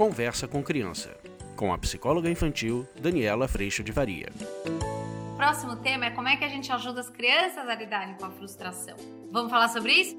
Conversa com Criança, com a psicóloga infantil Daniela Freixo de Varia. O próximo tema é como é que a gente ajuda as crianças a lidarem com a frustração. Vamos falar sobre isso?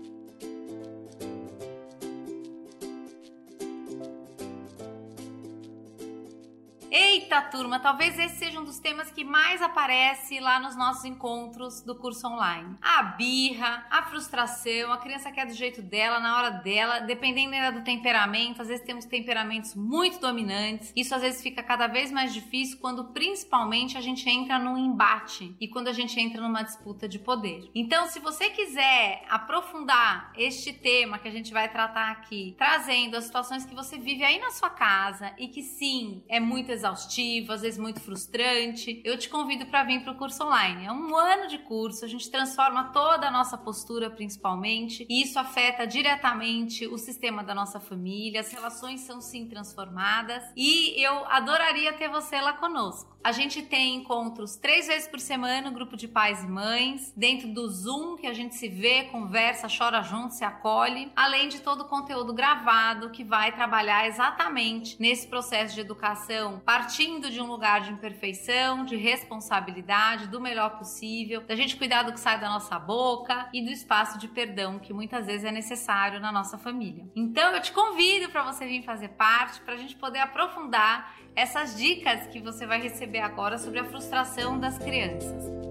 Eita, turma, talvez esse seja um dos temas que mais aparece lá nos nossos encontros do curso online. A birra, a frustração, a criança quer do jeito dela, na hora dela, dependendo ainda do temperamento. Às vezes temos temperamentos muito dominantes. Isso às vezes fica cada vez mais difícil quando principalmente a gente entra num embate e quando a gente entra numa disputa de poder. Então, se você quiser aprofundar este tema que a gente vai tratar aqui, trazendo as situações que você vive aí na sua casa e que sim, é muito exaustivo, às vezes muito frustrante, eu te convido para vir para o curso online. É um ano de curso, a gente transforma toda a nossa postura, principalmente, e isso afeta diretamente o sistema da nossa família, as relações são sim transformadas, e eu adoraria ter você lá conosco. A gente tem encontros três vezes por semana, no grupo de pais e mães, dentro do Zoom, que a gente se vê, conversa, chora junto, se acolhe, além de todo o conteúdo gravado que vai trabalhar exatamente nesse processo de educação, partindo de um lugar de imperfeição, de responsabilidade, do melhor possível, da gente cuidar do que sai da nossa boca e do espaço de perdão que muitas vezes é necessário na nossa família. Então eu te convido para você vir fazer parte, para a gente poder aprofundar essas dicas que você vai receber agora sobre a frustração das crianças.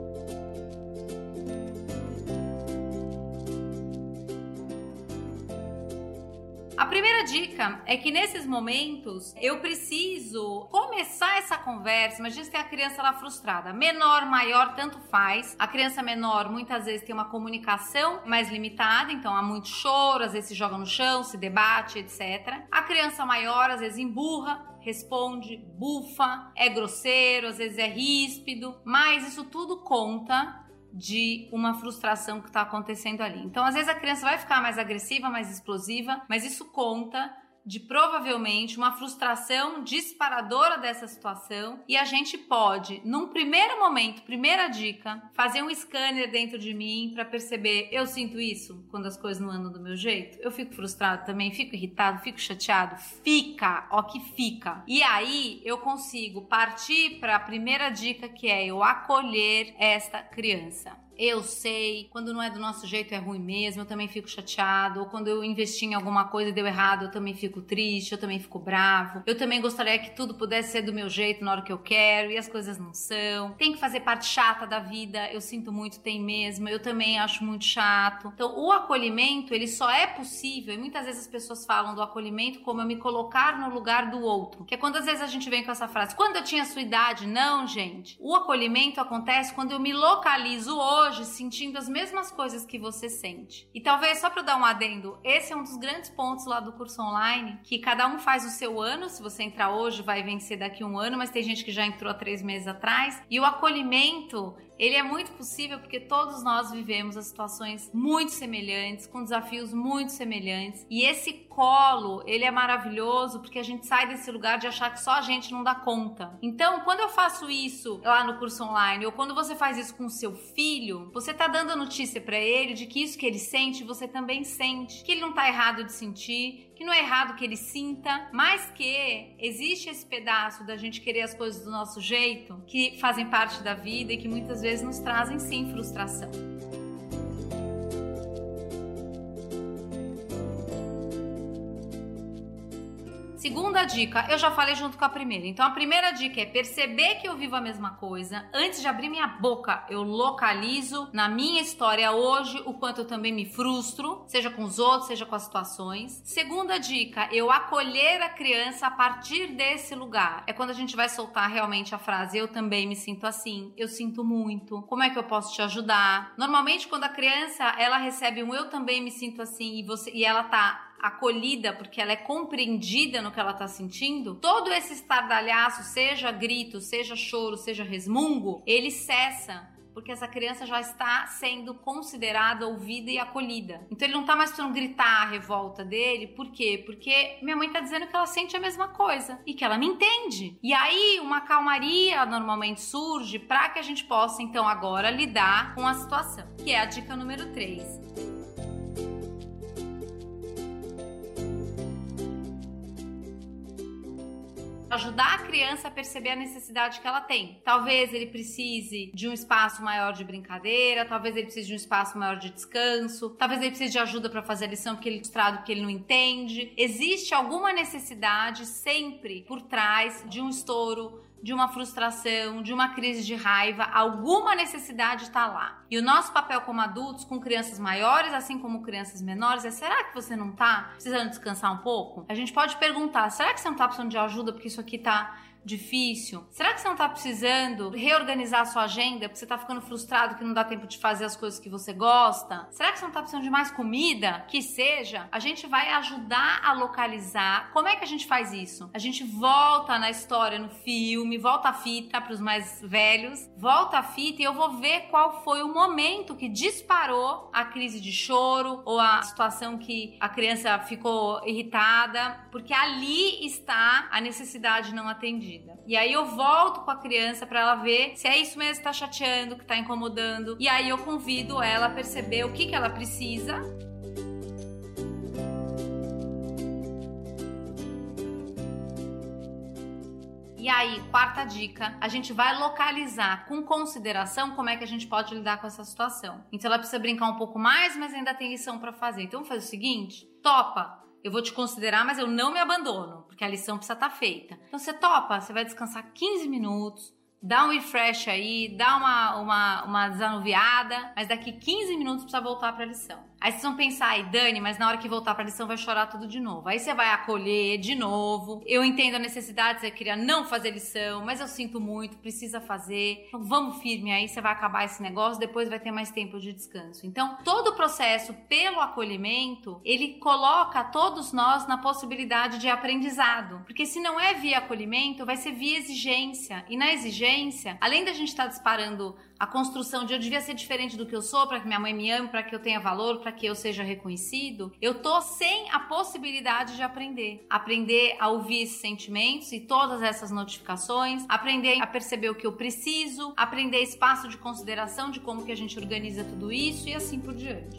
Primeira dica é que nesses momentos eu preciso começar essa conversa. Imagina se tem a criança lá frustrada, menor, maior, tanto faz. A criança menor muitas vezes tem uma comunicação mais limitada, então há muito choro, às vezes se joga no chão, se debate, etc. A criança maior às vezes emburra, responde, bufa, é grosseiro, às vezes é ríspido, mas isso tudo conta de uma frustração que está acontecendo ali. Então, às vezes a criança vai ficar mais agressiva, mais explosiva, mas isso conta de provavelmente uma frustração disparadora dessa situação e a gente pode, num primeiro momento, primeira dica, fazer um scanner dentro de mim para perceber, eu sinto isso quando as coisas não andam do meu jeito. Eu fico frustrado também, fico irritado, fico chateado, fica, ó que fica. E aí eu consigo partir para a primeira dica que é eu acolher esta criança eu sei, quando não é do nosso jeito é ruim mesmo, eu também fico chateado, ou quando eu investi em alguma coisa e deu errado, eu também fico triste, eu também fico bravo. Eu também gostaria que tudo pudesse ser do meu jeito na hora que eu quero e as coisas não são. Tem que fazer parte chata da vida, eu sinto muito, tem mesmo, eu também acho muito chato. Então, o acolhimento, ele só é possível, e muitas vezes as pessoas falam do acolhimento como eu me colocar no lugar do outro, que é quando às vezes a gente vem com essa frase, quando eu tinha sua idade, não, gente. O acolhimento acontece quando eu me localizo hoje hoje sentindo as mesmas coisas que você sente. E talvez só para dar um adendo, esse é um dos grandes pontos lá do curso online, que cada um faz o seu ano. Se você entrar hoje, vai vencer daqui um ano, mas tem gente que já entrou há três meses atrás. E o acolhimento ele é muito possível porque todos nós vivemos as situações muito semelhantes, com desafios muito semelhantes. E esse colo, ele é maravilhoso porque a gente sai desse lugar de achar que só a gente não dá conta. Então, quando eu faço isso lá no curso online, ou quando você faz isso com o seu filho, você tá dando notícia para ele de que isso que ele sente, você também sente. Que ele não tá errado de sentir, que não é errado que ele sinta, mas que existe esse pedaço da gente querer as coisas do nosso jeito, que fazem parte da vida e que muitas vezes nos trazem sim frustração. Segunda dica, eu já falei junto com a primeira. Então a primeira dica é perceber que eu vivo a mesma coisa. Antes de abrir minha boca, eu localizo na minha história hoje o quanto eu também me frustro, seja com os outros, seja com as situações. Segunda dica, eu acolher a criança a partir desse lugar. É quando a gente vai soltar realmente a frase eu também me sinto assim, eu sinto muito. Como é que eu posso te ajudar? Normalmente quando a criança ela recebe um eu também me sinto assim e você e ela tá acolhida, porque ela é compreendida no que ela tá sentindo, todo esse estardalhaço, seja grito, seja choro, seja resmungo, ele cessa porque essa criança já está sendo considerada, ouvida e acolhida. Então ele não está mais precisando gritar a revolta dele, por quê? Porque minha mãe está dizendo que ela sente a mesma coisa e que ela me entende. E aí uma calmaria normalmente surge para que a gente possa então agora lidar com a situação, que é a dica número 3. Ajudar a criança a perceber a necessidade que ela tem. Talvez ele precise de um espaço maior de brincadeira, talvez ele precise de um espaço maior de descanso, talvez ele precise de ajuda para fazer a lição porque ele é frustrado porque ele não entende. Existe alguma necessidade sempre por trás de um estouro, de uma frustração, de uma crise de raiva, alguma necessidade está lá. E o nosso papel como adultos, com crianças maiores, assim como crianças menores, é: será que você não está precisando descansar um pouco? A gente pode perguntar: será que você não está precisando de ajuda porque isso aqui está difícil? Será que você não está precisando reorganizar a sua agenda porque você está ficando frustrado que não dá tempo de fazer as coisas que você gosta? Será que você não está precisando de mais comida? Que seja, a gente vai ajudar a localizar. Como é que a gente faz isso? A gente volta na história, no filme, volta a fita para os mais velhos, volta a fita e eu vou ver qual foi o momento que disparou a crise de choro ou a situação que a criança ficou irritada, porque ali está a necessidade não atendida. E aí eu volto com a criança para ela ver se é isso mesmo que tá chateando, que tá incomodando. E aí eu convido ela a perceber o que, que ela precisa E aí, quarta dica, a gente vai localizar com consideração como é que a gente pode lidar com essa situação. Então ela precisa brincar um pouco mais, mas ainda tem lição para fazer. Então vamos fazer o seguinte: topa, eu vou te considerar, mas eu não me abandono, porque a lição precisa estar tá feita. Então você topa, você vai descansar 15 minutos, dá um refresh aí, dá uma, uma, uma desanuviada, mas daqui 15 minutos precisa voltar para a lição. Aí vocês vão pensar, ai, Dani, mas na hora que voltar pra lição vai chorar tudo de novo. Aí você vai acolher de novo. Eu entendo a necessidade, você queria não fazer lição, mas eu sinto muito, precisa fazer. Então vamos firme aí, você vai acabar esse negócio, depois vai ter mais tempo de descanso. Então, todo o processo pelo acolhimento, ele coloca todos nós na possibilidade de aprendizado. Porque se não é via acolhimento, vai ser via exigência. E na além da gente estar tá disparando a construção de eu devia ser diferente do que eu sou para que minha mãe me ame, para que eu tenha valor, para que eu seja reconhecido, eu tô sem a possibilidade de aprender. Aprender a ouvir esses sentimentos e todas essas notificações, aprender a perceber o que eu preciso, aprender espaço de consideração de como que a gente organiza tudo isso e assim por diante.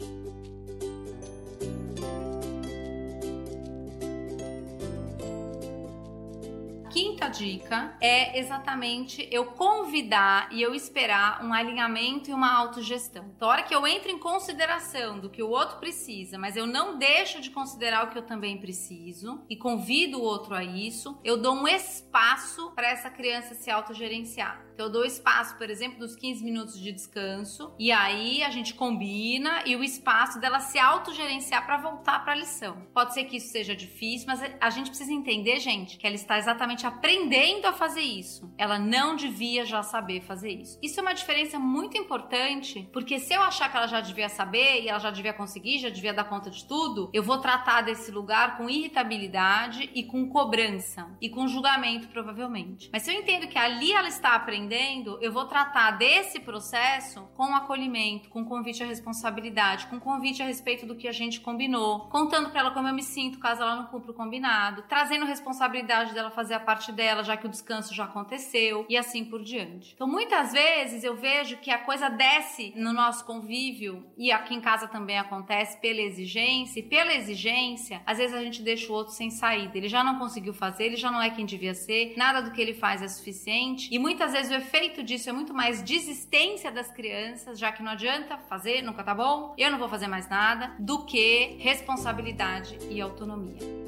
Quinta dica é exatamente eu convidar e eu esperar um alinhamento e uma autogestão. Então, a hora que eu entro em consideração do que o outro precisa, mas eu não deixo de considerar o que eu também preciso e convido o outro a isso, eu dou um espaço para essa criança se autogerenciar. Então, eu dou espaço, por exemplo, dos 15 minutos de descanso, e aí a gente combina e o espaço dela se autogerenciar para voltar para a lição. Pode ser que isso seja difícil, mas a gente precisa entender, gente, que ela está exatamente aprendendo a fazer isso. Ela não devia já saber fazer isso. Isso é uma diferença muito importante, porque se eu achar que ela já devia saber e ela já devia conseguir, já devia dar conta de tudo, eu vou tratar desse lugar com irritabilidade e com cobrança e com julgamento, provavelmente. Mas se eu entendo que ali ela está aprendendo, aprendendo, eu vou tratar desse processo com acolhimento, com convite à responsabilidade, com convite a respeito do que a gente combinou, contando para ela como eu me sinto caso ela não cumpra o combinado, trazendo responsabilidade dela fazer a parte dela, já que o descanso já aconteceu e assim por diante. Então, muitas vezes eu vejo que a coisa desce no nosso convívio e aqui em casa também acontece pela exigência e pela exigência, às vezes a gente deixa o outro sem saída. Ele já não conseguiu fazer, ele já não é quem devia ser, nada do que ele faz é suficiente e muitas vezes o efeito disso é muito mais desistência das crianças, já que não adianta fazer, nunca tá bom, eu não vou fazer mais nada, do que responsabilidade e autonomia.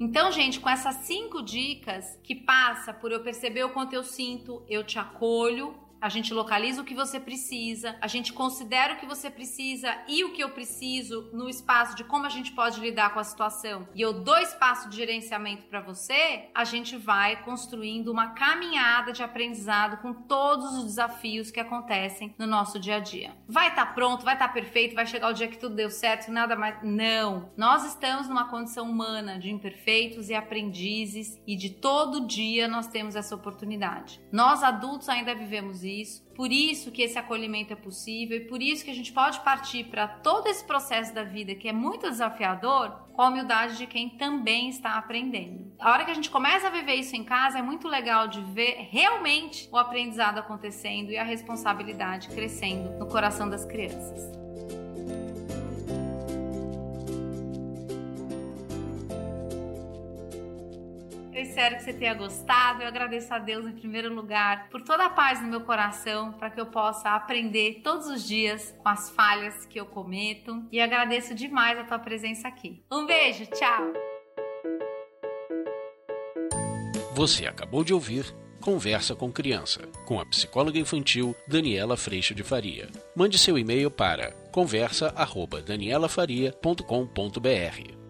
Então, gente, com essas cinco dicas que passa por eu perceber o quanto eu sinto, eu te acolho, a gente localiza o que você precisa, a gente considera o que você precisa e o que eu preciso no espaço de como a gente pode lidar com a situação. E eu dou espaço de gerenciamento para você, a gente vai construindo uma caminhada de aprendizado com todos os desafios que acontecem no nosso dia a dia. Vai estar tá pronto, vai estar tá perfeito, vai chegar o dia que tudo deu certo, nada mais. Não. Nós estamos numa condição humana de imperfeitos e aprendizes e de todo dia nós temos essa oportunidade. Nós adultos ainda vivemos isso isso, por isso que esse acolhimento é possível e por isso que a gente pode partir para todo esse processo da vida que é muito desafiador com a humildade de quem também está aprendendo. A hora que a gente começa a viver isso em casa é muito legal de ver realmente o aprendizado acontecendo e a responsabilidade crescendo no coração das crianças. Espero que você tenha gostado. Eu agradeço a Deus em primeiro lugar por toda a paz no meu coração, para que eu possa aprender todos os dias com as falhas que eu cometo. E agradeço demais a tua presença aqui. Um beijo, tchau. Você acabou de ouvir Conversa com Criança, com a psicóloga infantil Daniela Freixo de Faria. Mande seu e-mail para conversa@danielafaria.com.br.